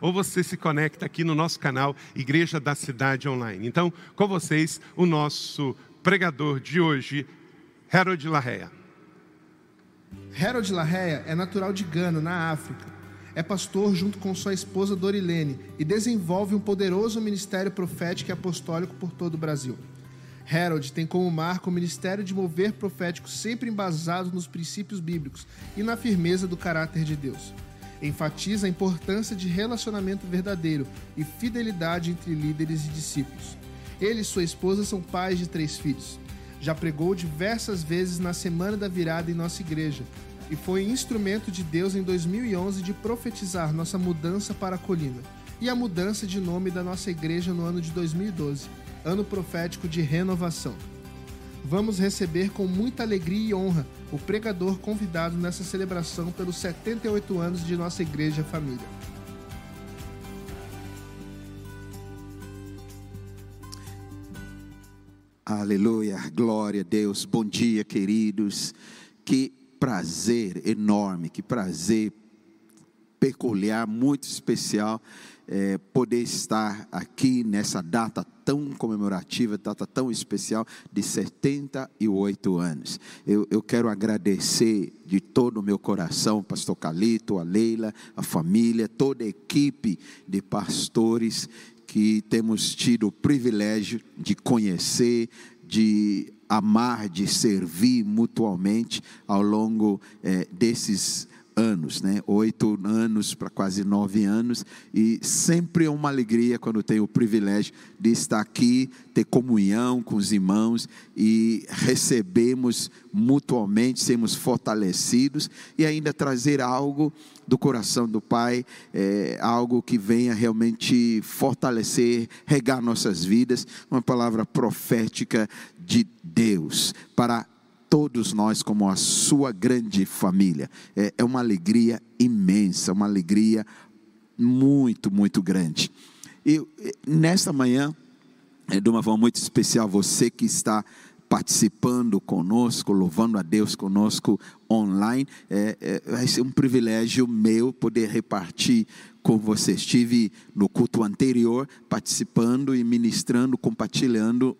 ou você se conecta aqui no nosso canal Igreja da Cidade Online. Então, com vocês, o nosso pregador de hoje, Harold Larrea. Harold Larrea é natural de Gana, na África. É pastor junto com sua esposa Dorilene e desenvolve um poderoso ministério profético e apostólico por todo o Brasil. Harold tem como marco o ministério de mover profético sempre embasado nos princípios bíblicos e na firmeza do caráter de Deus. Enfatiza a importância de relacionamento verdadeiro e fidelidade entre líderes e discípulos. Ele e sua esposa são pais de três filhos. Já pregou diversas vezes na Semana da Virada em nossa igreja e foi instrumento de Deus em 2011 de profetizar nossa mudança para a colina e a mudança de nome da nossa igreja no ano de 2012, ano profético de renovação vamos receber com muita alegria e honra o pregador convidado nessa celebração pelos 78 anos de nossa igreja família. Aleluia, glória a Deus. Bom dia, queridos. Que prazer enorme, que prazer peculiar, muito especial é, poder estar aqui nessa data tão comemorativa, data tão especial de 78 anos. Eu, eu quero agradecer de todo o meu coração, pastor Calito, a Leila, a família, toda a equipe de pastores que temos tido o privilégio de conhecer, de amar, de servir mutuamente ao longo é, desses anos, né? Oito anos para quase nove anos, e sempre é uma alegria quando tenho o privilégio de estar aqui, ter comunhão com os irmãos e recebemos mutuamente, sermos fortalecidos e ainda trazer algo do coração do Pai, é, algo que venha realmente fortalecer, regar nossas vidas, uma palavra profética de Deus para todos nós como a sua grande família. É, é uma alegria imensa, uma alegria muito, muito grande. E nesta manhã, é de uma forma muito especial, você que está participando conosco, louvando a Deus conosco online, é, é, vai ser um privilégio meu poder repartir com você. Estive no culto anterior participando e ministrando, compartilhando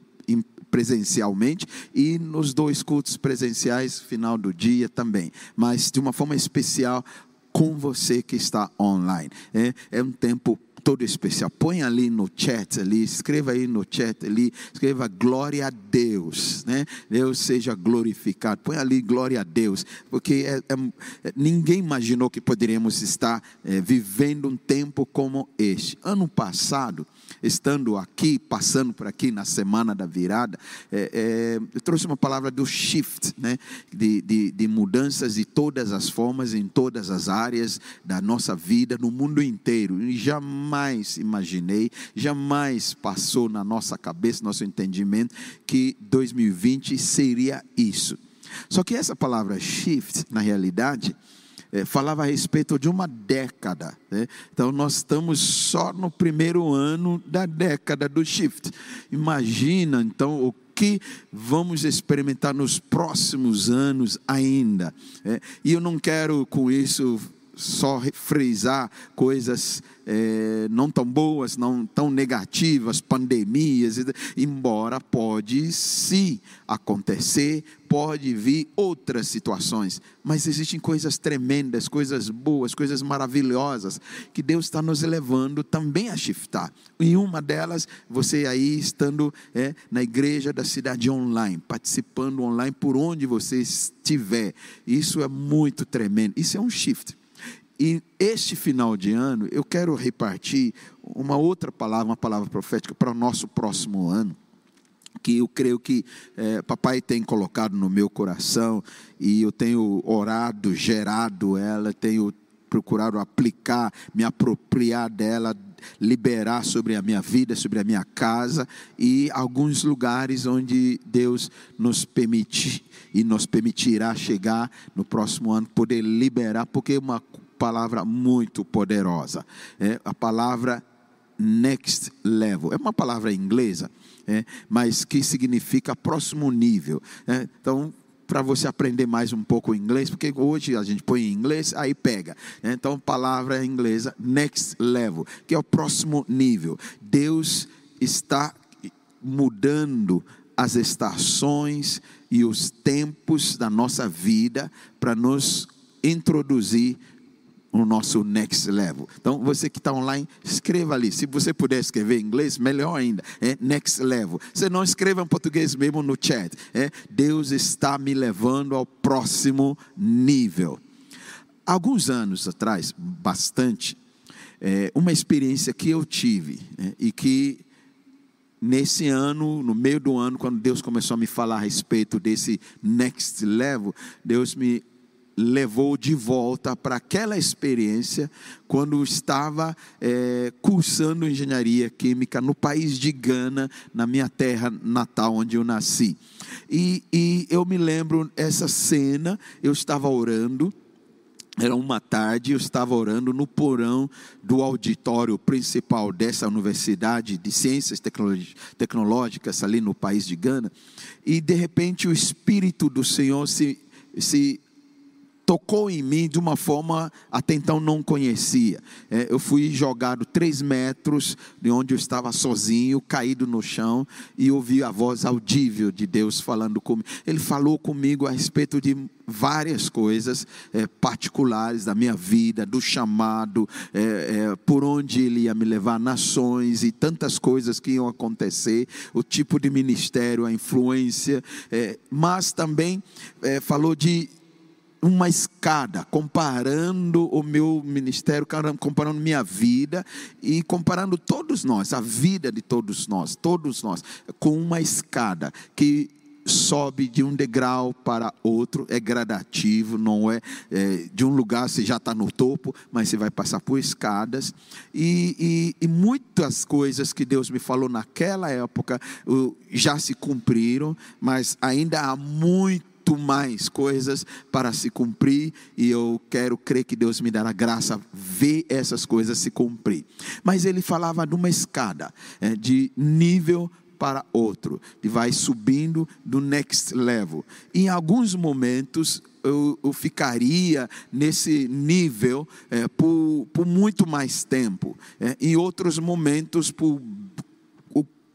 presencialmente e nos dois cultos presenciais, final do dia também, mas de uma forma especial com você que está online. É, é um tempo todo especial. Põe ali no chat ali, escreva aí no chat ali, escreva glória a Deus, né? Deus seja glorificado. Põe ali glória a Deus, porque é, é, ninguém imaginou que poderíamos estar é, vivendo um tempo como este. Ano passado, estando aqui, passando por aqui na semana da virada, é, é, eu trouxe uma palavra do shift, né? De, de, de, mudanças de todas as formas, em todas as áreas da nossa vida, no mundo inteiro. E jamais imaginei, jamais passou na nossa cabeça, nosso entendimento, que 2020 seria isso. Só que essa palavra shift, na realidade, é, falava a respeito de uma década. Né? Então, nós estamos só no primeiro ano da década do shift. Imagina, então, o que vamos experimentar nos próximos anos ainda. Né? E eu não quero com isso só frisar coisas é, não tão boas, não tão negativas, pandemias, embora pode sim acontecer, pode vir outras situações, mas existem coisas tremendas, coisas boas, coisas maravilhosas que Deus está nos levando também a shiftar. E uma delas, você aí estando é, na igreja da cidade online, participando online por onde você estiver, isso é muito tremendo. Isso é um shift. E este final de ano, eu quero repartir uma outra palavra, uma palavra profética para o nosso próximo ano, que eu creio que é, papai tem colocado no meu coração, e eu tenho orado, gerado ela, tenho procurado aplicar, me apropriar dela, liberar sobre a minha vida, sobre a minha casa e alguns lugares onde Deus nos permite e nos permitirá chegar no próximo ano, poder liberar, porque uma palavra muito poderosa. É a palavra next level. É uma palavra inglesa, é, mas que significa próximo nível. É, então, para você aprender mais um pouco inglês, porque hoje a gente põe em inglês, aí pega. Né? Então, palavra inglesa, next level, que é o próximo nível. Deus está mudando as estações e os tempos da nossa vida para nos introduzir no nosso next level. Então, você que está online, escreva ali. Se você puder escrever em inglês, melhor ainda. É next level. Você não escreva em português mesmo no chat. É Deus está me levando ao próximo nível. Alguns anos atrás, bastante, é, uma experiência que eu tive né, e que nesse ano, no meio do ano, quando Deus começou a me falar a respeito desse next level, Deus me levou de volta para aquela experiência quando estava é, cursando engenharia química no país de Gana, na minha terra natal, onde eu nasci. E, e eu me lembro essa cena, eu estava orando. Era uma tarde, eu estava orando no porão do auditório principal dessa universidade de ciências tecnológicas ali no país de Gana, e de repente o Espírito do Senhor se, se tocou em mim de uma forma até então não conhecia. É, eu fui jogado três metros de onde eu estava sozinho, caído no chão, e ouvi a voz audível de Deus falando comigo. Ele falou comigo a respeito de várias coisas é, particulares da minha vida, do chamado, é, é, por onde ele ia me levar, nações e tantas coisas que iam acontecer, o tipo de ministério, a influência, é, mas também é, falou de uma escada, comparando o meu ministério, comparando minha vida e comparando todos nós, a vida de todos nós, todos nós, com uma escada que sobe de um degrau para outro, é gradativo, não é, é de um lugar você já está no topo, mas você vai passar por escadas. E, e, e, muitas coisas que Deus me falou naquela época já se cumpriram, mas ainda há muito muito mais coisas para se cumprir e eu quero crer que Deus me dará graça ver essas coisas se cumprir. Mas ele falava de uma escada, é, de nível para outro, e vai subindo do next level. Em alguns momentos eu, eu ficaria nesse nível é, por, por muito mais tempo. É, em outros momentos, por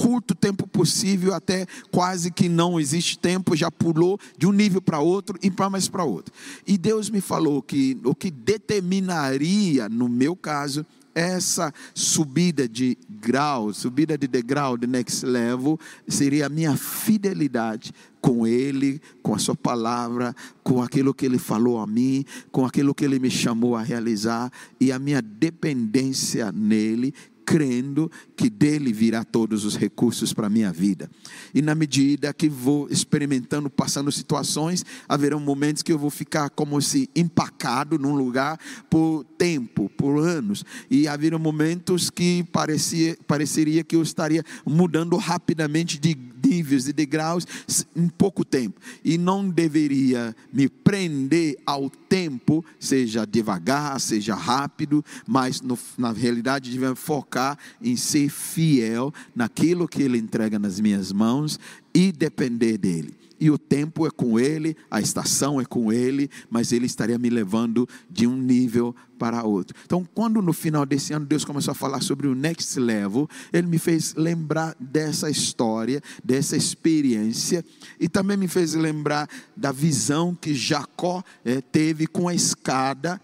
curto tempo possível, até quase que não existe tempo, já pulou de um nível para outro e para mais para outro. E Deus me falou que o que determinaria, no meu caso, essa subida de grau, subida de degrau, de next level, seria a minha fidelidade com Ele, com a Sua palavra, com aquilo que Ele falou a mim, com aquilo que Ele me chamou a realizar e a minha dependência nele, crendo que dele virá todos os recursos para a minha vida. E na medida que vou experimentando, passando situações, haverão momentos que eu vou ficar como se empacado num lugar por tempo, por anos. E haverão momentos que parecia, pareceria que eu estaria mudando rapidamente de níveis e degraus em pouco tempo. E não deveria me prender ao tempo, seja devagar, seja rápido, mas no, na realidade devemos focar em ser fiel naquilo que Ele entrega nas minhas mãos e depender dEle e o tempo é com Ele, a estação é com Ele, mas Ele estaria me levando de um nível para outro. Então, quando no final desse ano Deus começou a falar sobre o next level, Ele me fez lembrar dessa história, dessa experiência, e também me fez lembrar da visão que Jacó é, teve com a escada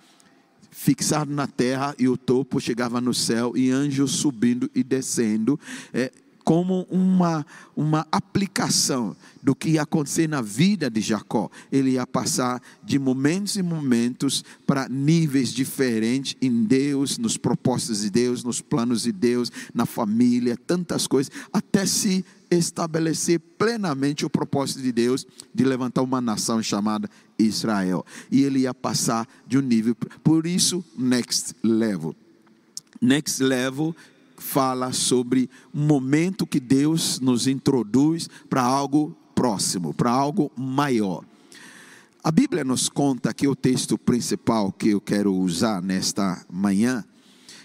fixado na terra e o topo chegava no céu e anjos subindo e descendo. É, como uma, uma aplicação do que ia acontecer na vida de Jacó. Ele ia passar de momentos em momentos para níveis diferentes em Deus, nos propósitos de Deus, nos planos de Deus, na família, tantas coisas, até se estabelecer plenamente o propósito de Deus de levantar uma nação chamada Israel. E ele ia passar de um nível, por isso, next level. Next level fala sobre um momento que Deus nos introduz para algo próximo, para algo maior. A Bíblia nos conta que o texto principal que eu quero usar nesta manhã,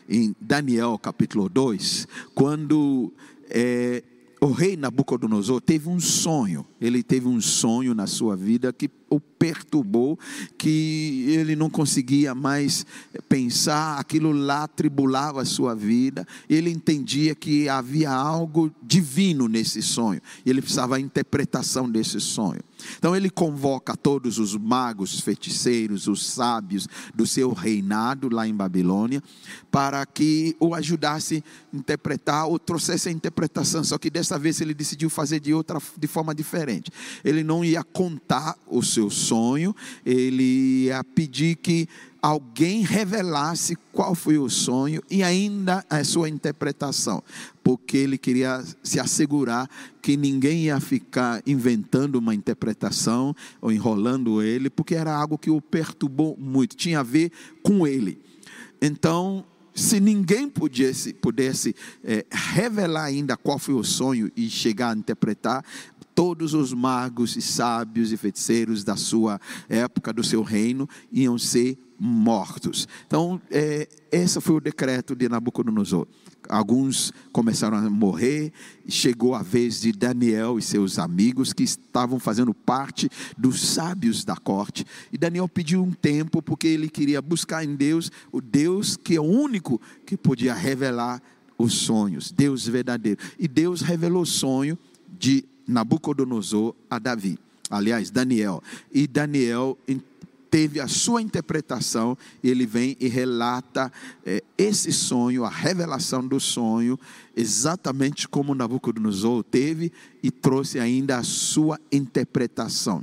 em Daniel capítulo 2, quando é, o rei Nabucodonosor teve um sonho. Ele teve um sonho na sua vida que o perturbou, que ele não conseguia mais pensar, aquilo lá tribulava a sua vida. Ele entendia que havia algo divino nesse sonho. Ele precisava da interpretação desse sonho. Então ele convoca todos os magos, feiticeiros, os sábios do seu reinado lá em Babilônia, para que o ajudasse a interpretar ou trouxesse a interpretação. Só que dessa vez ele decidiu fazer de outra, de forma diferente. Ele não ia contar o seu sonho, ele ia pedir que alguém revelasse qual foi o sonho e ainda a sua interpretação, porque ele queria se assegurar que ninguém ia ficar inventando uma interpretação ou enrolando ele, porque era algo que o perturbou muito, tinha a ver com ele. Então, se ninguém pudesse, pudesse é, revelar ainda qual foi o sonho e chegar a interpretar, todos os magos e sábios e feiticeiros da sua época, do seu reino, iam ser mortos. Então, é, esse foi o decreto de Nabucodonosor. Alguns começaram a morrer, chegou a vez de Daniel e seus amigos que estavam fazendo parte dos sábios da corte. E Daniel pediu um tempo porque ele queria buscar em Deus o Deus que é o único que podia revelar os sonhos, Deus verdadeiro. E Deus revelou o sonho de Nabucodonosor a Davi. Aliás, Daniel. E Daniel teve a sua interpretação, ele vem e relata é, esse sonho, a revelação do sonho, exatamente como Nabucodonosor teve e trouxe ainda a sua interpretação.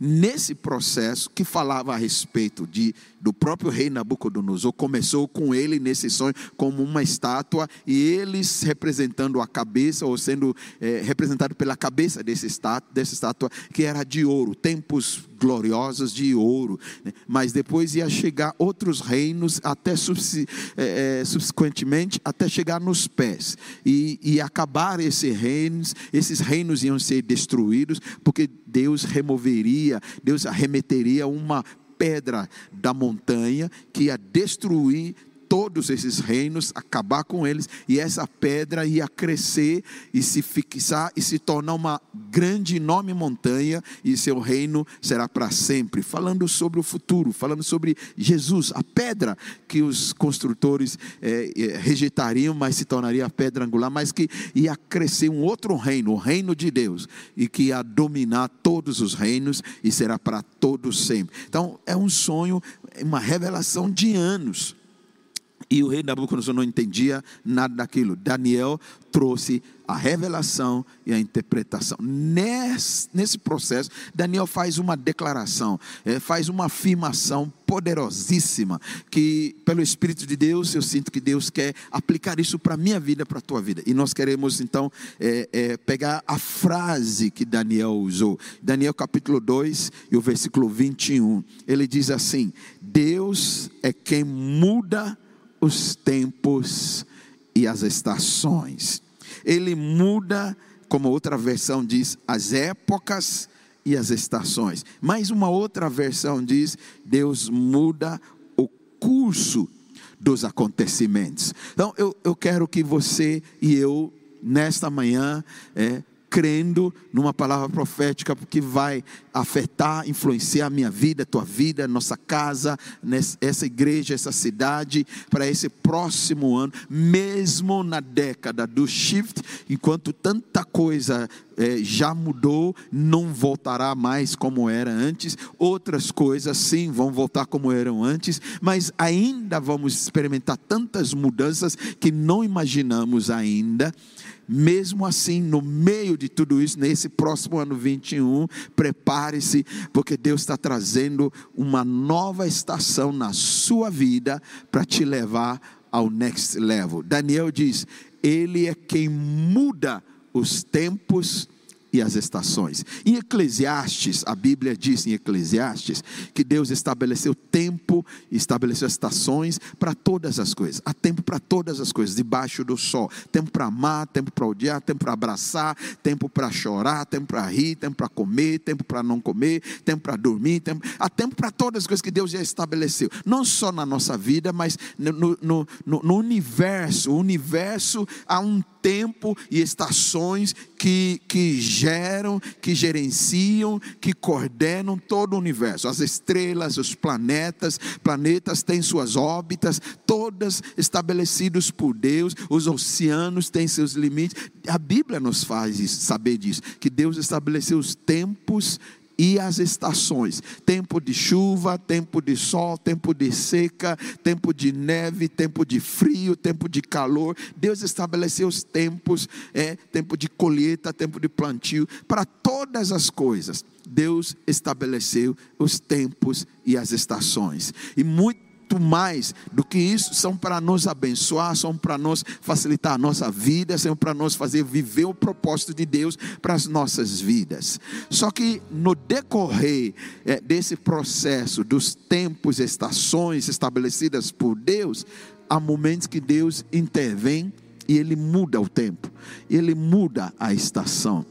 Nesse processo que falava a respeito de, do próprio rei Nabucodonosor, começou com ele nesse sonho como uma estátua e eles representando a cabeça ou sendo é, representado pela cabeça desse estátua, dessa estátua que era de ouro, tempos gloriosos de ouro. Né? Mas depois ia chegar outros reinos até é, subsequentemente até chegar nos pés e, e acabar esses reinos. Esses reinos iam ser destruídos porque Deus removeria, Deus arremeteria uma pedra da montanha que ia destruir todos esses reinos, acabar com eles, e essa pedra ia crescer e se fixar e se tornar uma grande, enorme montanha, e seu reino será para sempre. Falando sobre o futuro, falando sobre Jesus, a pedra que os construtores é, rejeitariam, mas se tornaria a pedra angular, mas que ia crescer um outro reino, o reino de Deus, e que ia dominar todos os reinos e será para todos sempre. Então, é um sonho, uma revelação de anos e o rei Nabucodonosor não entendia nada daquilo. Daniel trouxe a revelação e a interpretação. Nesse, nesse processo, Daniel faz uma declaração, é, faz uma afirmação poderosíssima, que pelo Espírito de Deus, eu sinto que Deus quer aplicar isso para a minha vida, para a tua vida. E nós queremos então é, é, pegar a frase que Daniel usou. Daniel capítulo 2 e o versículo 21. Ele diz assim: Deus é quem muda os tempos e as estações. Ele muda, como outra versão diz, as épocas e as estações. Mais uma outra versão diz: Deus muda o curso dos acontecimentos. Então, eu, eu quero que você e eu, nesta manhã, é, crendo numa palavra profética que vai afetar, influenciar a minha vida, a tua vida, nossa casa, essa igreja, essa cidade, para esse próximo ano, mesmo na década do shift, enquanto tanta coisa é, já mudou, não voltará mais como era antes, outras coisas sim vão voltar como eram antes, mas ainda vamos experimentar tantas mudanças que não imaginamos ainda. Mesmo assim, no meio de tudo isso, nesse próximo ano 21, prepare-se, porque Deus está trazendo uma nova estação na sua vida para te levar ao next level. Daniel diz: Ele é quem muda os tempos e as estações. Em Eclesiastes, a Bíblia diz em Eclesiastes que Deus estabeleceu tempo, estabeleceu estações para todas as coisas. Há tempo para todas as coisas, debaixo do sol. Tempo para amar, tempo para odiar, tempo para abraçar, tempo para chorar, tempo para rir, tempo para comer, tempo para não comer, tempo para dormir. Tempo... Há tempo para todas as coisas que Deus já estabeleceu. Não só na nossa vida, mas no, no, no, no universo. O universo há um tempo e estações que, que geram, que gerenciam, que coordenam todo o universo. As estrelas, os planetas, planetas têm suas órbitas, todas estabelecidas por Deus, os oceanos têm seus limites. A Bíblia nos faz saber disso, que Deus estabeleceu os tempos e as estações: tempo de chuva, tempo de sol, tempo de seca, tempo de neve, tempo de frio, tempo de calor. Deus estabeleceu os tempos, é, tempo de colheita, tempo de plantio, para todas as coisas. Deus estabeleceu os tempos e as estações. E muito muito mais do que isso, são para nos abençoar, são para nos facilitar a nossa vida, são para nos fazer viver o propósito de Deus para as nossas vidas. Só que no decorrer é, desse processo, dos tempos, estações estabelecidas por Deus, há momentos que Deus intervém e Ele muda o tempo, Ele muda a estação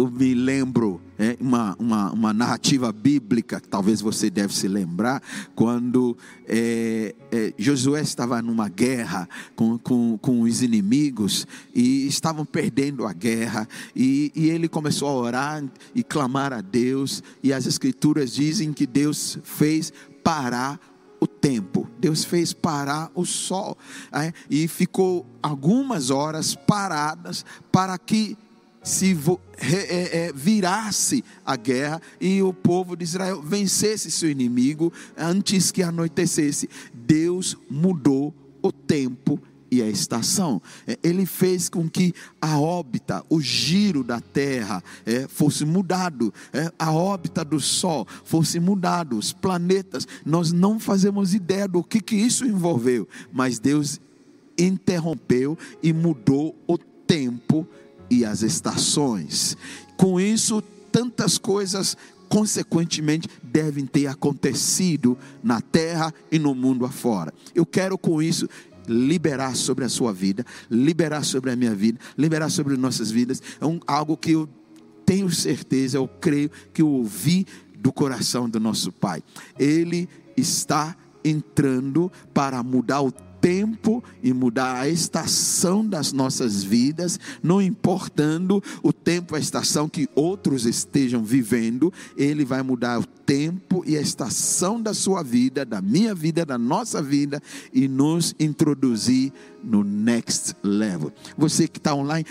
eu me lembro é, uma, uma, uma, narrativa bíblica, que talvez você deve se lembrar, quando é, é, Josué estava numa guerra com, com, com os inimigos e estavam perdendo a guerra, e, e ele começou a orar e clamar a Deus, e as escrituras dizem que Deus fez parar o tempo. Deus fez parar o sol é, e ficou algumas horas paradas para que se é, é, virasse a guerra e o povo de Israel vencesse seu inimigo antes que anoitecesse. Deus mudou o tempo e a estação. É, ele fez com que a órbita, o giro da Terra é, fosse mudado, é, a órbita do Sol fosse mudado, os planetas. Nós não fazemos ideia do que, que isso envolveu, mas Deus interrompeu e mudou o tempo e as estações. Com isso, tantas coisas consequentemente devem ter acontecido na terra e no mundo afora. Eu quero com isso liberar sobre a sua vida, liberar sobre a minha vida, liberar sobre nossas vidas. É um, algo que eu tenho certeza, eu creio que eu ouvi do coração do nosso Pai. Ele está entrando para mudar o tempo e mudar a estação das nossas vidas, não importando o tempo, a estação que outros estejam vivendo, Ele vai mudar o tempo e a estação da sua vida, da minha vida, da nossa vida e nos introduzir no next level. Você que está online,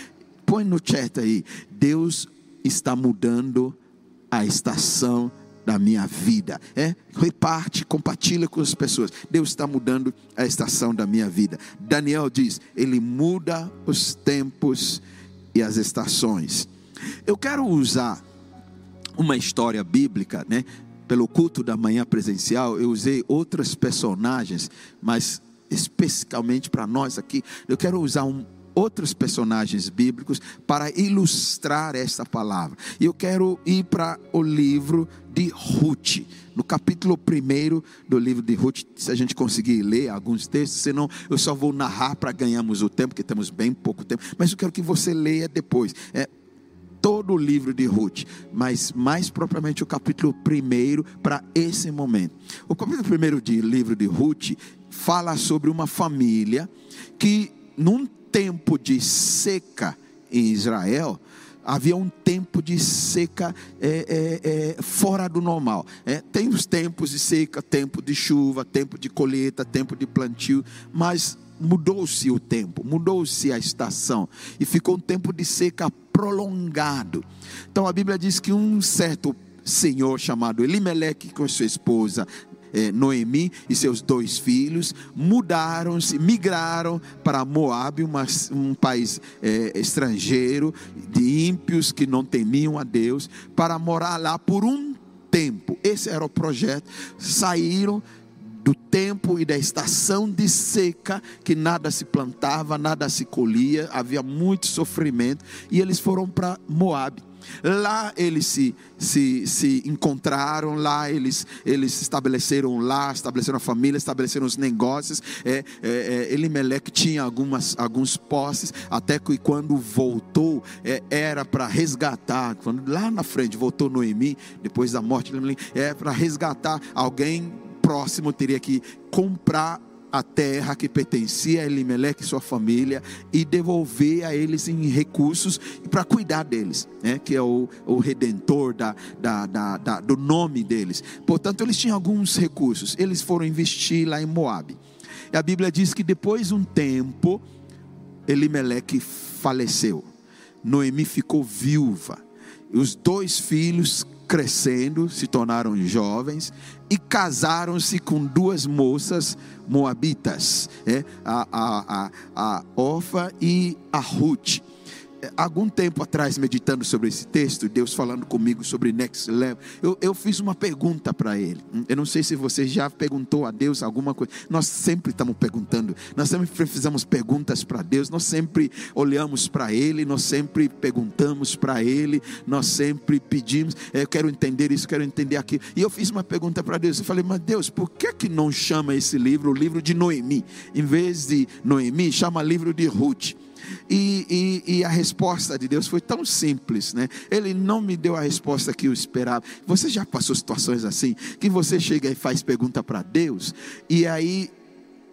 põe no chat aí. Deus está mudando a estação da minha vida. É? Reparte, compartilha com as pessoas. Deus está mudando a estação da minha vida. Daniel diz: Ele muda os tempos e as estações. Eu quero usar uma história bíblica, né? Pelo culto da manhã presencial, eu usei outras personagens, mas especificamente para nós aqui, eu quero usar um, outros personagens bíblicos para ilustrar essa palavra. E eu quero ir para o livro de Ruth, no capítulo 1 do livro de Ruth, se a gente conseguir ler alguns textos, senão eu só vou narrar para ganharmos o tempo, porque temos bem pouco tempo, mas eu quero que você leia depois. É, todo o livro de Ruth, mas mais propriamente o capítulo 1 para esse momento. O capítulo 1 do livro de Ruth fala sobre uma família que, num tempo de seca em Israel, havia um tempo de seca é, é, é, fora do normal. É, tem os tempos de seca, tempo de chuva, tempo de colheita, tempo de plantio, mas mudou-se o tempo, mudou-se a estação e ficou um tempo de seca prolongado. Então a Bíblia diz que um certo senhor chamado Elimeleque com sua esposa eh, Noemi e seus dois filhos mudaram-se, migraram para Moab, uma, um país eh, estrangeiro, de ímpios que não temiam a Deus, para morar lá por um tempo. Esse era o projeto. Saíram do tempo e da estação de seca, que nada se plantava, nada se colhia, havia muito sofrimento, e eles foram para Moab. Lá eles se, se, se encontraram, lá eles, eles estabeleceram lá, estabeleceram a família, estabeleceram os negócios. É, é, é, Elimelec tinha algumas, alguns posses, até que quando voltou, é, era para resgatar. Quando lá na frente voltou Noemi, depois da morte de é para resgatar alguém próximo, teria que comprar a terra que pertencia a Elimelec e sua família e devolver a eles em recursos para cuidar deles, né? que é o, o redentor da, da, da, da, do nome deles. Portanto, eles tinham alguns recursos. Eles foram investir lá em Moab. E a Bíblia diz que depois de um tempo, Elimelec faleceu. Noemi ficou viúva. Os dois filhos crescendo, se tornaram jovens e casaram-se com duas moças moabitas, é, a, a, a, a Orfa e a Ruth algum tempo atrás, meditando sobre esse texto, Deus falando comigo sobre Next Level, eu, eu fiz uma pergunta para ele. Eu não sei se você já perguntou a Deus alguma coisa. Nós sempre estamos perguntando, nós sempre fizemos perguntas para Deus, nós sempre olhamos para Ele, nós sempre perguntamos para Ele, nós sempre pedimos, eu quero entender isso, quero entender aquilo. E eu fiz uma pergunta para Deus, eu falei, mas Deus, por que, que não chama esse livro o livro de Noemi? Em vez de Noemi, chama livro de Ruth. E, e, e, a resposta de Deus foi tão simples, né? Ele não me deu a resposta que eu esperava. Você já passou situações assim, que você chega e faz pergunta para Deus, e aí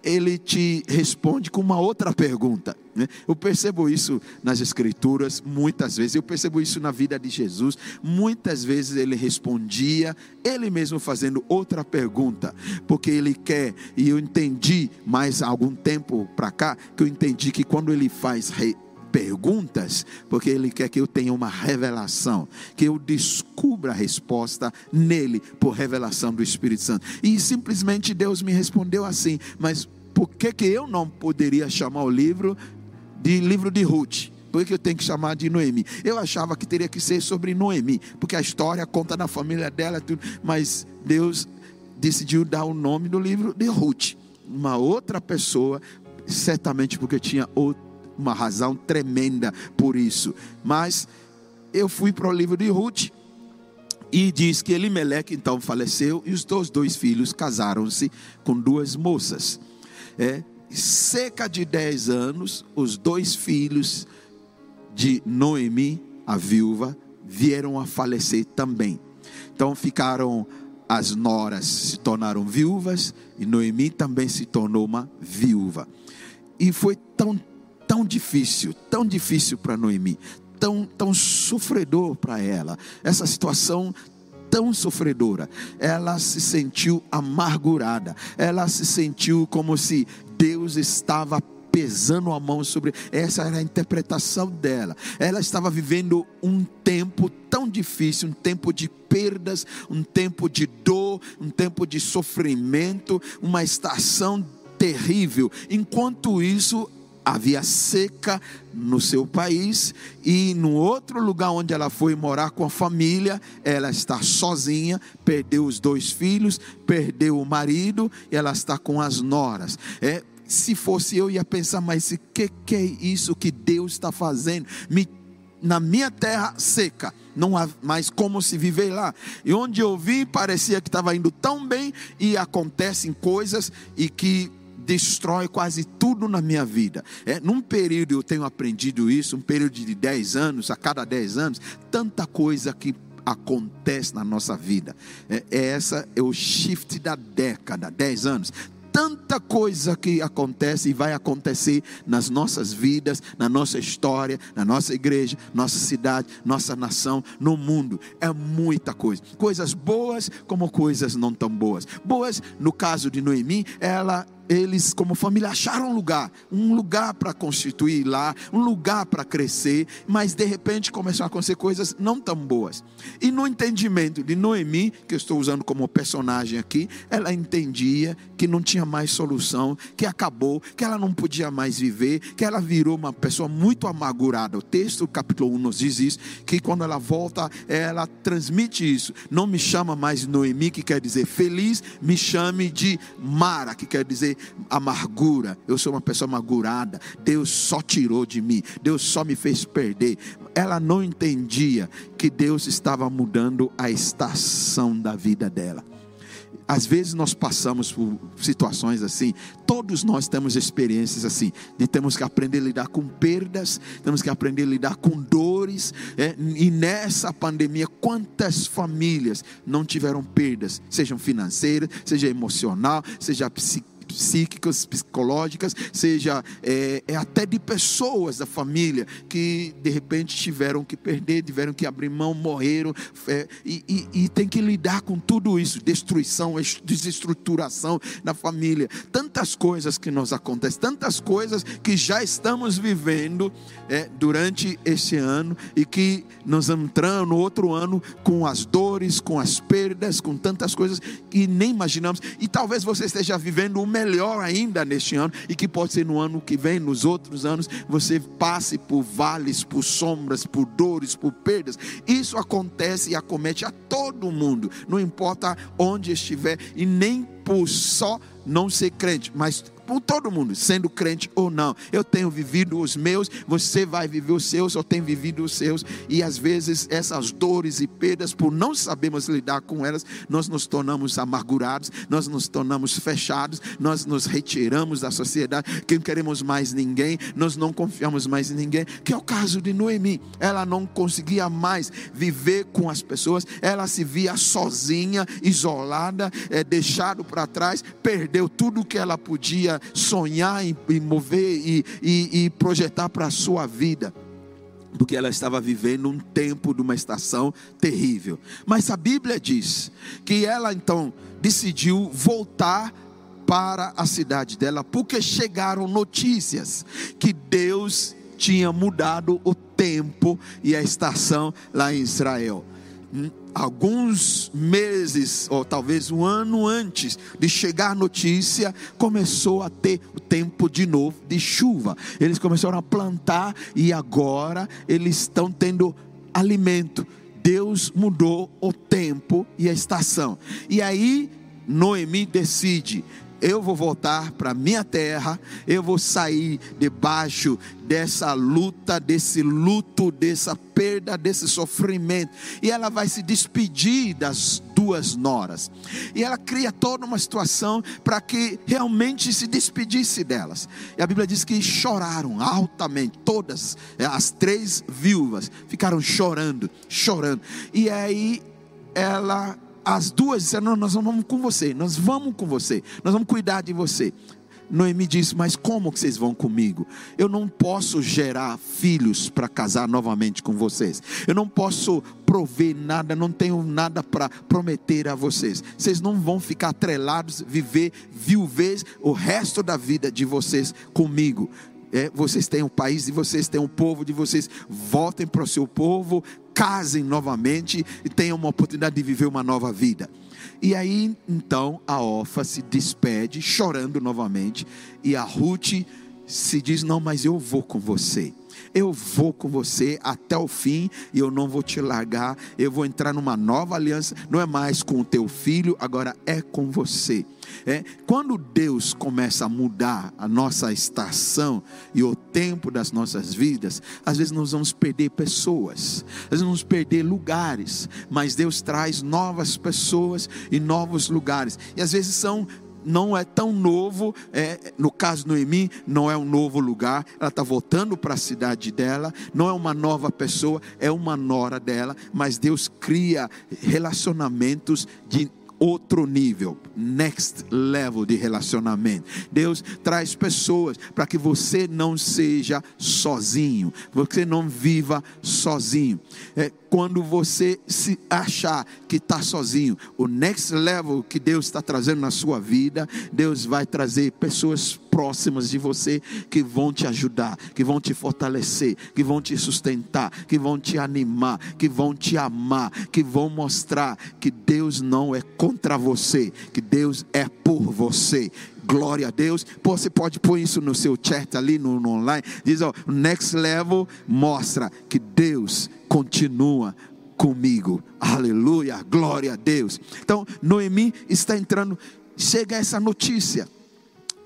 ele te responde com uma outra pergunta. Né? Eu percebo isso nas Escrituras muitas vezes, eu percebo isso na vida de Jesus. Muitas vezes ele respondia, ele mesmo fazendo outra pergunta, porque ele quer, e eu entendi mais algum tempo para cá, que eu entendi que quando ele faz perguntas, porque Ele quer que eu tenha uma revelação, que eu descubra a resposta nele por revelação do Espírito Santo. E simplesmente Deus me respondeu assim: Mas por que, que eu não poderia chamar o livro de livro de Ruth? Por que eu tenho que chamar de Noemi? Eu achava que teria que ser sobre Noemi, porque a história conta da família dela, tudo, mas Deus decidiu dar o nome do livro de Ruth, uma outra pessoa, certamente porque tinha uma razão tremenda por isso. Mas eu fui para o livro de Ruth e diz que Elimelec então faleceu e os dois filhos casaram-se com duas moças é, cerca de 10 anos, os dois filhos de Noemi, a viúva, vieram a falecer também. Então ficaram as noras se tornaram viúvas e Noemi também se tornou uma viúva. E foi tão tão difícil, tão difícil para Noemi, tão tão sofredor para ela. Essa situação tão sofredora, ela se sentiu amargurada, ela se sentiu como se Deus estava pesando a mão sobre. Essa era a interpretação dela. Ela estava vivendo um tempo tão difícil, um tempo de perdas, um tempo de dor, um tempo de sofrimento, uma estação terrível. Enquanto isso, havia seca no seu país e no outro lugar onde ela foi morar com a família, ela está sozinha, perdeu os dois filhos, perdeu o marido e ela está com as noras. É, se fosse eu ia pensar, mas o que, que é isso que Deus está fazendo? Me, na minha terra seca, não há mais como se viver lá. E onde eu vi parecia que estava indo tão bem e acontecem coisas e que destrói quase tudo na minha vida. É, num período eu tenho aprendido isso, um período de 10 anos, a cada 10 anos, tanta coisa que acontece na nossa vida. É, é essa é o shift da década, 10 anos tanta coisa que acontece e vai acontecer nas nossas vidas, na nossa história, na nossa igreja, nossa cidade, nossa nação, no mundo. É muita coisa. Coisas boas como coisas não tão boas. Boas, no caso de Noemi, ela eles, como família, acharam um lugar, um lugar para constituir lá, um lugar para crescer, mas de repente começaram a acontecer coisas não tão boas. E no entendimento de Noemi, que eu estou usando como personagem aqui, ela entendia que não tinha mais solução, que acabou, que ela não podia mais viver, que ela virou uma pessoa muito amargurada. O texto, capítulo 1, nos diz isso, que quando ela volta, ela transmite isso. Não me chama mais Noemi, que quer dizer feliz, me chame de Mara, que quer dizer amargura. Eu sou uma pessoa amargurada. Deus só tirou de mim. Deus só me fez perder. Ela não entendia que Deus estava mudando a estação da vida dela. Às vezes nós passamos por situações assim, todos nós temos experiências assim, de temos que aprender a lidar com perdas, temos que aprender a lidar com dores, é, e nessa pandemia, quantas famílias não tiveram perdas, sejam financeiras, seja emocional, seja psicológica psíquicas, psicológicas, seja é, é, até de pessoas da família que de repente tiveram que perder, tiveram que abrir mão, morreram, é, e, e, e, tem que lidar com tudo isso, destruição, desestruturação na família, tantas coisas que nos acontecem, tantas coisas que já estamos vivendo é, durante esse ano e que nós entrando no outro ano com as dores, com as perdas, com tantas coisas que nem imaginamos, e talvez você esteja vivendo uma melhor ainda neste ano e que pode ser no ano que vem, nos outros anos, você passe por vales, por sombras, por dores, por perdas. Isso acontece e acomete a todo mundo, não importa onde estiver e nem por só não ser crente, mas por todo mundo, sendo crente ou não. Eu tenho vivido os meus, você vai viver os seus, eu tenho vivido os seus, e às vezes essas dores e perdas, por não sabermos lidar com elas, nós nos tornamos amargurados, nós nos tornamos fechados, nós nos retiramos da sociedade, que não queremos mais ninguém, nós não confiamos mais em ninguém, que é o caso de Noemi. Ela não conseguia mais viver com as pessoas, ela se via sozinha, isolada, é, deixado para trás, perdeu tudo que ela podia sonhar e, mover e, e, e projetar para a sua vida porque ela estava vivendo um tempo de uma estação terrível. Mas a Bíblia diz que ela então decidiu voltar para a cidade dela, porque chegaram notícias que Deus tinha mudado o tempo e a estação lá em Israel alguns meses, ou talvez um ano antes de chegar a notícia, começou a ter o tempo de novo de chuva. Eles começaram a plantar e agora eles estão tendo alimento. Deus mudou o tempo e a estação. E aí Noemi decide: eu vou voltar para minha terra, eu vou sair debaixo dessa luta, desse luto, dessa perda, desse sofrimento. E ela vai se despedir das duas noras. E ela cria toda uma situação para que realmente se despedisse delas. E a Bíblia diz que choraram altamente, todas é, as três viúvas ficaram chorando, chorando. E aí ela as duas disseram: Não, nós vamos com você, nós vamos com você, nós vamos cuidar de você. Noemi disse: Mas como que vocês vão comigo? Eu não posso gerar filhos para casar novamente com vocês. Eu não posso prover nada, não tenho nada para prometer a vocês. Vocês não vão ficar atrelados, viver viuvez o resto da vida de vocês comigo. É, vocês têm o país de vocês, têm o povo de vocês. Voltem para o seu povo, casem novamente e tenham uma oportunidade de viver uma nova vida. E aí então a Ofa se despede, chorando novamente, e a Ruth se diz: Não, mas eu vou com você eu vou com você até o fim e eu não vou te largar. Eu vou entrar numa nova aliança, não é mais com o teu filho, agora é com você. É, quando Deus começa a mudar a nossa estação e o tempo das nossas vidas, às vezes nós vamos perder pessoas, às vezes vamos perder lugares, mas Deus traz novas pessoas e novos lugares, e às vezes são não é tão novo, é, no caso Noemi, não é um novo lugar, ela está voltando para a cidade dela, não é uma nova pessoa, é uma nora dela, mas Deus cria relacionamentos de outro nível, next level de relacionamento. Deus traz pessoas para que você não seja sozinho, você não viva sozinho. É, quando você se achar que está sozinho, o next level que Deus está trazendo na sua vida, Deus vai trazer pessoas próximas de você que vão te ajudar, que vão te fortalecer, que vão te sustentar, que vão te animar, que vão te amar, que vão mostrar que Deus não é contra você, que Deus é por você. Glória a Deus. Você pode pôr isso no seu chat ali no, no online. Diz, ó, next level mostra que Deus continua comigo. Aleluia, glória a Deus. Então, Noemi está entrando, chega essa notícia.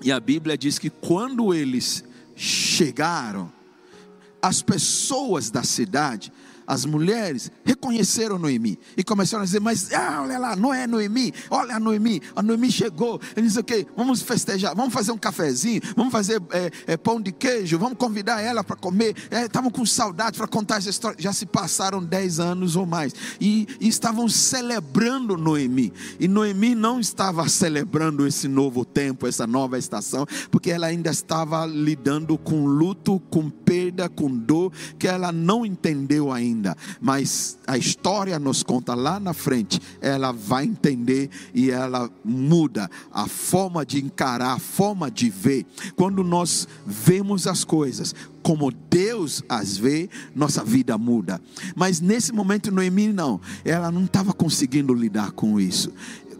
E a Bíblia diz que quando eles chegaram, as pessoas da cidade as mulheres reconheceram Noemi e começaram a dizer: Mas ah, olha lá, não é Noemi, olha a Noemi, a Noemi chegou. Ele disse: Ok, vamos festejar, vamos fazer um cafezinho, vamos fazer é, é, pão de queijo, vamos convidar ela para comer. Estavam é, com saudade para contar essa história. Já se passaram dez anos ou mais e, e estavam celebrando Noemi. E Noemi não estava celebrando esse novo tempo, essa nova estação, porque ela ainda estava lidando com luto, com perda, com dor, que ela não entendeu ainda ainda, mas a história nos conta lá na frente, ela vai entender e ela muda a forma de encarar, a forma de ver. Quando nós vemos as coisas como Deus as vê, nossa vida muda. Mas nesse momento Noemi não, ela não estava conseguindo lidar com isso.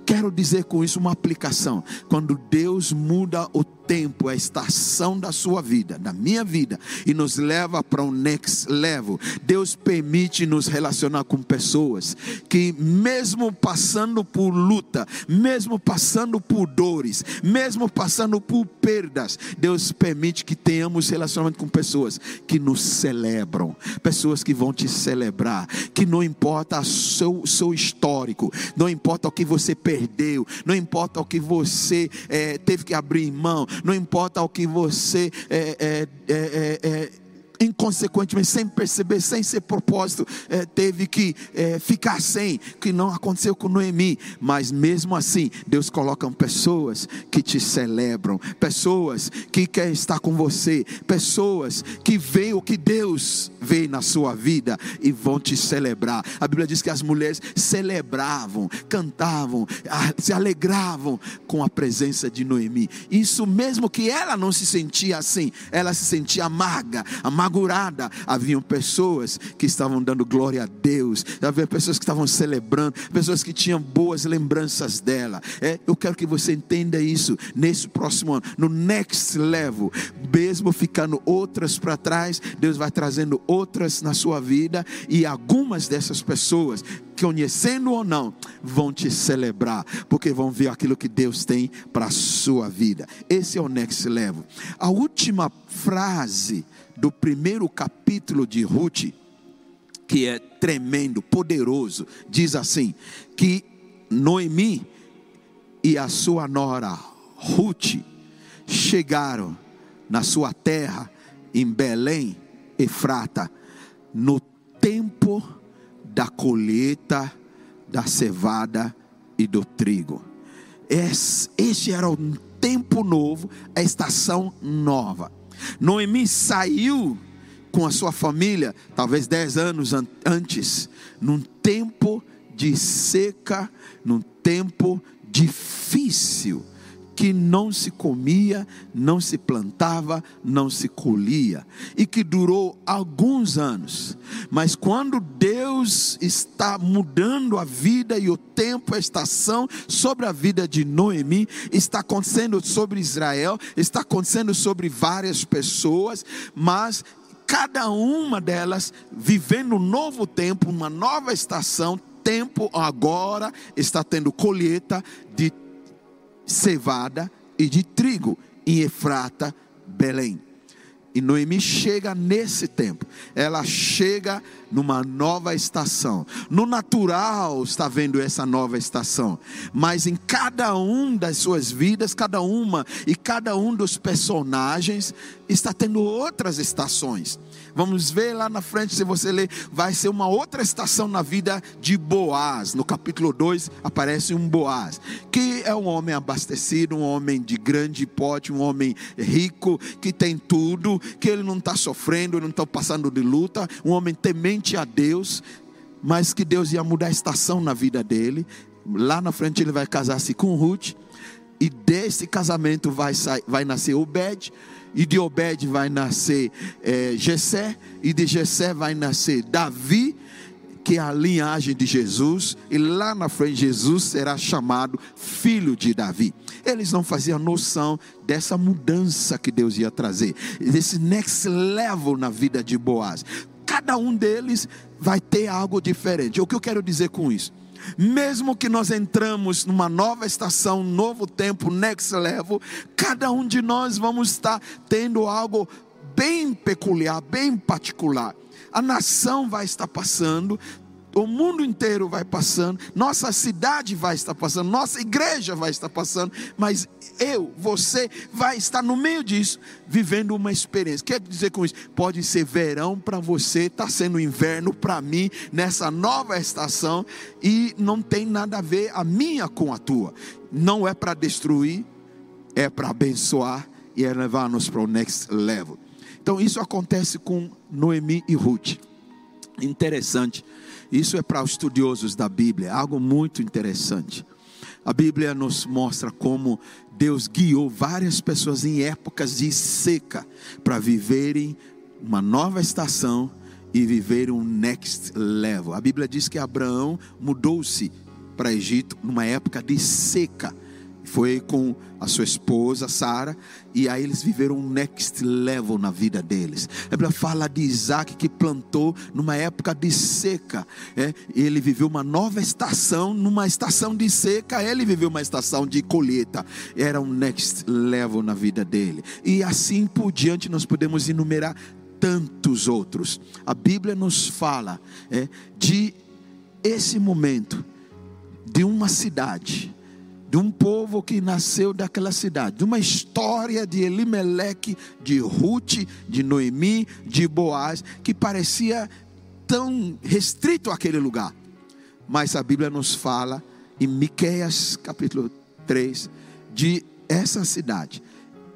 Quero dizer com isso uma aplicação. Quando Deus muda o tempo, a estação da sua vida, da minha vida, e nos leva para um next level. Deus permite nos relacionar com pessoas que, mesmo passando por luta, mesmo passando por dores, mesmo passando por perdas, Deus permite que tenhamos relacionamento com pessoas que nos celebram, pessoas que vão te celebrar, que não importa o seu, seu histórico, não importa o que você perdeu, não importa o que você é, teve que abrir mão, não importa o que você é, é, é, é inconsequentemente, sem perceber, sem ser propósito, é, teve que é, ficar sem, que não aconteceu com Noemi, mas mesmo assim, Deus coloca pessoas que te celebram, pessoas que querem estar com você, pessoas que veem o que Deus vê na sua vida e vão te celebrar. A Bíblia diz que as mulheres celebravam, cantavam, se alegravam com a presença de Noemi. Isso mesmo que ela não se sentia assim, ela se sentia amarga, amarga amargurada. Haviam pessoas que estavam dando glória a Deus, havia pessoas que estavam celebrando, pessoas que tinham boas lembranças dela. É, eu quero que você entenda isso nesse próximo ano, no next level, mesmo ficando outras para trás, Deus vai trazendo outras na sua vida e algumas dessas pessoas conhecendo ou não, vão te celebrar, porque vão ver aquilo que Deus tem para a sua vida. Esse é o next level. A última frase do primeiro capítulo de Ruth, que é tremendo, poderoso, diz assim: que Noemi e a sua nora Ruth chegaram na sua terra, em Belém, Efrata, no tempo da colheita da cevada e do trigo. Este era um tempo novo, a estação nova. Noemi saiu com a sua família, talvez dez anos antes, num tempo de seca, num tempo difícil que não se comia, não se plantava, não se colhia, e que durou alguns anos. Mas quando Deus está mudando a vida e o tempo, a estação sobre a vida de Noemi, está acontecendo sobre Israel, está acontecendo sobre várias pessoas, mas cada uma delas vivendo um novo tempo, uma nova estação, tempo agora está tendo colheita de cevada e de trigo em Efrata, Belém. E Noemi chega nesse tempo, ela chega numa nova estação. No natural está vendo essa nova estação, mas em cada um das suas vidas, cada uma e cada um dos personagens está tendo outras estações. Vamos ver lá na frente, se você ler, vai ser uma outra estação na vida de Boaz. No capítulo 2 aparece um Boaz, que é um homem abastecido, um homem de grande porte, um homem rico, que tem tudo, que ele não está sofrendo, não está passando de luta, um homem temente a Deus, mas que Deus ia mudar a estação na vida dele. Lá na frente ele vai casar-se com Ruth, e desse casamento vai, vai nascer Obed e de Obed vai nascer é, Jessé, e de Jessé vai nascer Davi, que é a linhagem de Jesus, e lá na frente Jesus será chamado filho de Davi. Eles não faziam noção dessa mudança que Deus ia trazer, desse next level na vida de Boaz. Cada um deles vai ter algo diferente. O que eu quero dizer com isso? mesmo que nós entramos numa nova estação, novo tempo, next level, cada um de nós vamos estar tendo algo bem peculiar, bem particular. A nação vai estar passando, o mundo inteiro vai passando, nossa cidade vai estar passando, nossa igreja vai estar passando, mas eu, você, vai estar no meio disso, vivendo uma experiência. Quer dizer com isso? Pode ser verão para você, está sendo inverno para mim, nessa nova estação, e não tem nada a ver a minha com a tua. Não é para destruir, é para abençoar e é levar-nos para o next level. Então, isso acontece com Noemi e Ruth. Interessante. Isso é para os estudiosos da Bíblia, algo muito interessante. A Bíblia nos mostra como Deus guiou várias pessoas em épocas de seca para viverem uma nova estação e viver um next level. A Bíblia diz que Abraão mudou-se para Egito numa época de seca foi com a sua esposa Sara e aí eles viveram um next level na vida deles. A Bíblia fala de Isaac que plantou numa época de seca. É? Ele viveu uma nova estação, numa estação de seca, ele viveu uma estação de colheita. Era um next level na vida dele. E assim por diante nós podemos enumerar tantos outros. A Bíblia nos fala é, de esse momento de uma cidade de um povo que nasceu daquela cidade, de uma história de Elimeleque, de Ruth, de Noemi, de Boaz, que parecia tão restrito àquele lugar. Mas a Bíblia nos fala em Miqueias capítulo 3 de essa cidade,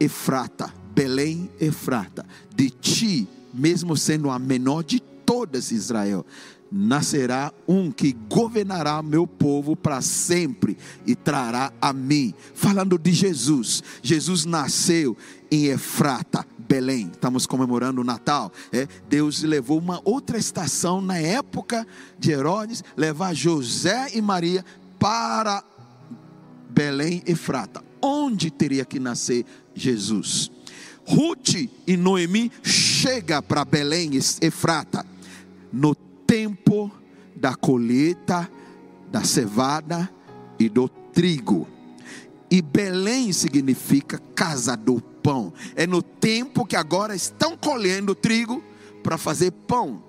Efrata, Belém Efrata, de ti, mesmo sendo a menor de todas Israel, nascerá um que governará meu povo para sempre e trará a mim. Falando de Jesus, Jesus nasceu em Efrata, Belém. Estamos comemorando o Natal. É, Deus levou uma outra estação na época de Herodes, levar José e Maria para Belém, Efrata, onde teria que nascer Jesus. Ruth e Noemi chega para Belém, Efrata, no tempo da colheita da cevada e do trigo. E Belém significa casa do pão. É no tempo que agora estão colhendo trigo para fazer pão.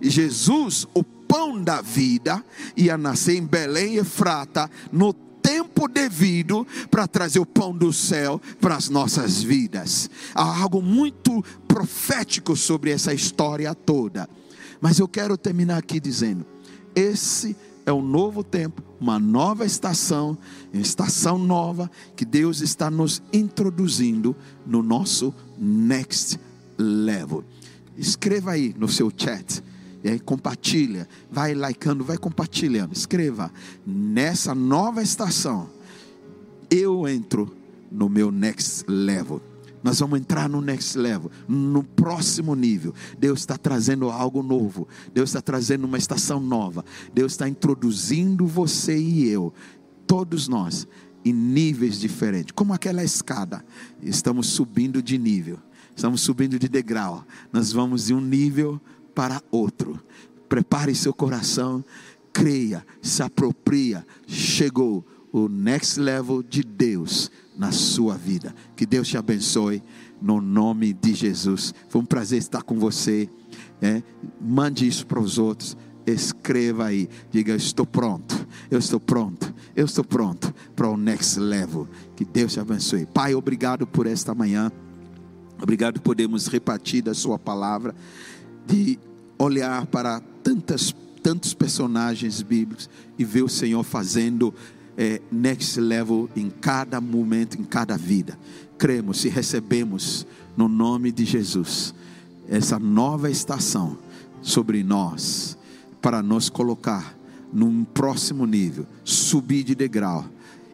E Jesus, o pão da vida, ia nascer em Belém e Frata no tempo devido para trazer o pão do céu para as nossas vidas. Há algo muito profético sobre essa história toda. Mas eu quero terminar aqui dizendo: esse é um novo tempo, uma nova estação, uma estação nova que Deus está nos introduzindo no nosso next level. Escreva aí no seu chat. E aí compartilha, vai likeando, vai compartilhando. Escreva: nessa nova estação, eu entro no meu next level. Nós vamos entrar no next level, no próximo nível. Deus está trazendo algo novo. Deus está trazendo uma estação nova. Deus está introduzindo você e eu, todos nós, em níveis diferentes. Como aquela escada. Estamos subindo de nível. Estamos subindo de degrau. Nós vamos de um nível para outro. Prepare seu coração. Creia, se apropria. Chegou o next level de Deus na sua vida. Que Deus te abençoe no nome de Jesus. Foi um prazer estar com você. É, mande isso para os outros. Escreva aí, diga: Estou pronto, eu estou pronto, eu estou pronto para o next level. Que Deus te abençoe. Pai, obrigado por esta manhã. Obrigado por podermos repartir da Sua palavra, de olhar para tantas, tantos personagens bíblicos e ver o Senhor fazendo é, next level em cada momento, em cada vida. Cremos e recebemos no nome de Jesus essa nova estação sobre nós para nos colocar num próximo nível, subir de degrau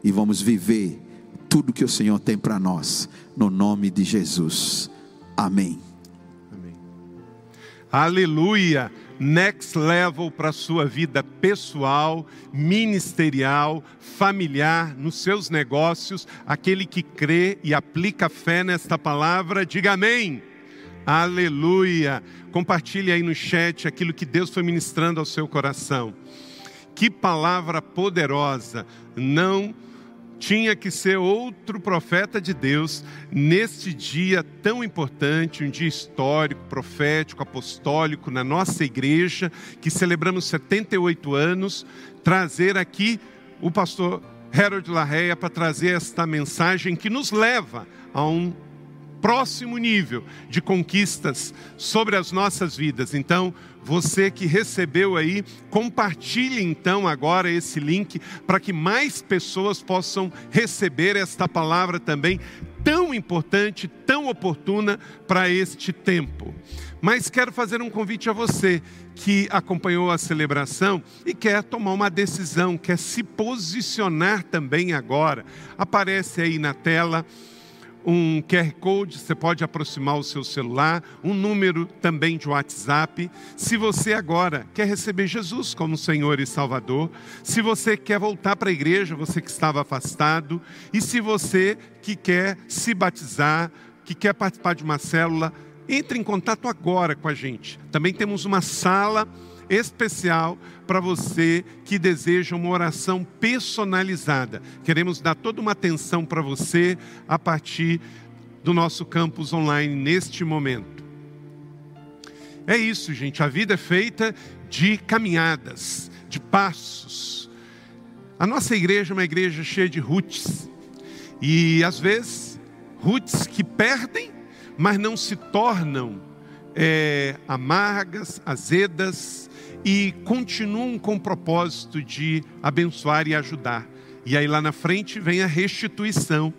e vamos viver tudo que o Senhor tem para nós no nome de Jesus. Amém. Amém. Aleluia next level para a sua vida pessoal, ministerial, familiar, nos seus negócios. Aquele que crê e aplica fé nesta palavra, diga amém. Aleluia. Compartilhe aí no chat aquilo que Deus foi ministrando ao seu coração. Que palavra poderosa! Não tinha que ser outro profeta de Deus neste dia tão importante, um dia histórico, profético, apostólico na nossa igreja, que celebramos 78 anos, trazer aqui o pastor Harold Larreia para trazer esta mensagem que nos leva a um próximo nível de conquistas sobre as nossas vidas. Então, você que recebeu aí, compartilhe então agora esse link para que mais pessoas possam receber esta palavra também tão importante, tão oportuna para este tempo. Mas quero fazer um convite a você que acompanhou a celebração e quer tomar uma decisão, quer se posicionar também agora. Aparece aí na tela um QR Code, você pode aproximar o seu celular, um número também de WhatsApp. Se você agora quer receber Jesus como Senhor e Salvador, se você quer voltar para a igreja, você que estava afastado, e se você que quer se batizar, que quer participar de uma célula, entre em contato agora com a gente. Também temos uma sala especial para você que deseja uma oração personalizada. Queremos dar toda uma atenção para você a partir do nosso campus online neste momento. É isso, gente. A vida é feita de caminhadas, de passos. A nossa igreja é uma igreja cheia de roots. E às vezes, roots que perdem, mas não se tornam é, amargas, azedas, e continuam com o propósito de abençoar e ajudar. E aí lá na frente vem a restituição.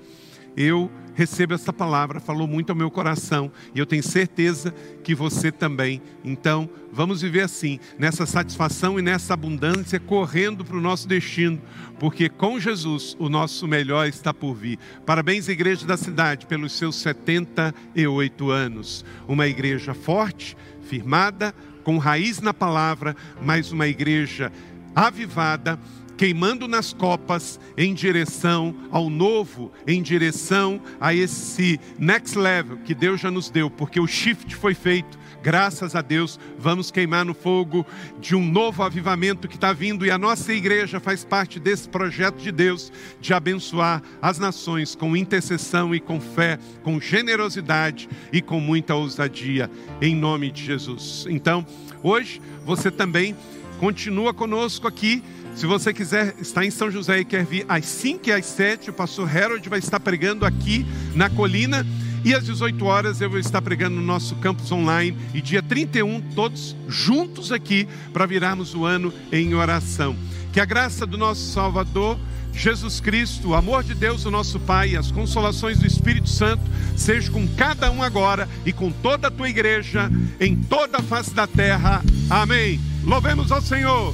Eu recebo essa palavra, falou muito ao meu coração e eu tenho certeza que você também. Então, vamos viver assim, nessa satisfação e nessa abundância, correndo para o nosso destino, porque com Jesus o nosso melhor está por vir. Parabéns, Igreja da Cidade, pelos seus 78 anos. Uma igreja forte, firmada, com raiz na palavra, mas uma igreja avivada, queimando nas copas em direção ao novo, em direção a esse next level que Deus já nos deu, porque o shift foi feito. Graças a Deus, vamos queimar no fogo de um novo avivamento que está vindo e a nossa igreja faz parte desse projeto de Deus de abençoar as nações com intercessão e com fé, com generosidade e com muita ousadia, em nome de Jesus. Então, hoje você também continua conosco aqui se você quiser estar em São José e quer vir às 5 e às 7, o pastor Harold vai estar pregando aqui na colina. E às 18 horas eu vou estar pregando no nosso campus online. E dia 31, todos juntos aqui para virarmos o ano em oração. Que a graça do nosso Salvador, Jesus Cristo, o amor de Deus, o nosso Pai, as consolações do Espírito Santo sejam com cada um agora e com toda a tua igreja em toda a face da terra. Amém. Louvemos ao Senhor.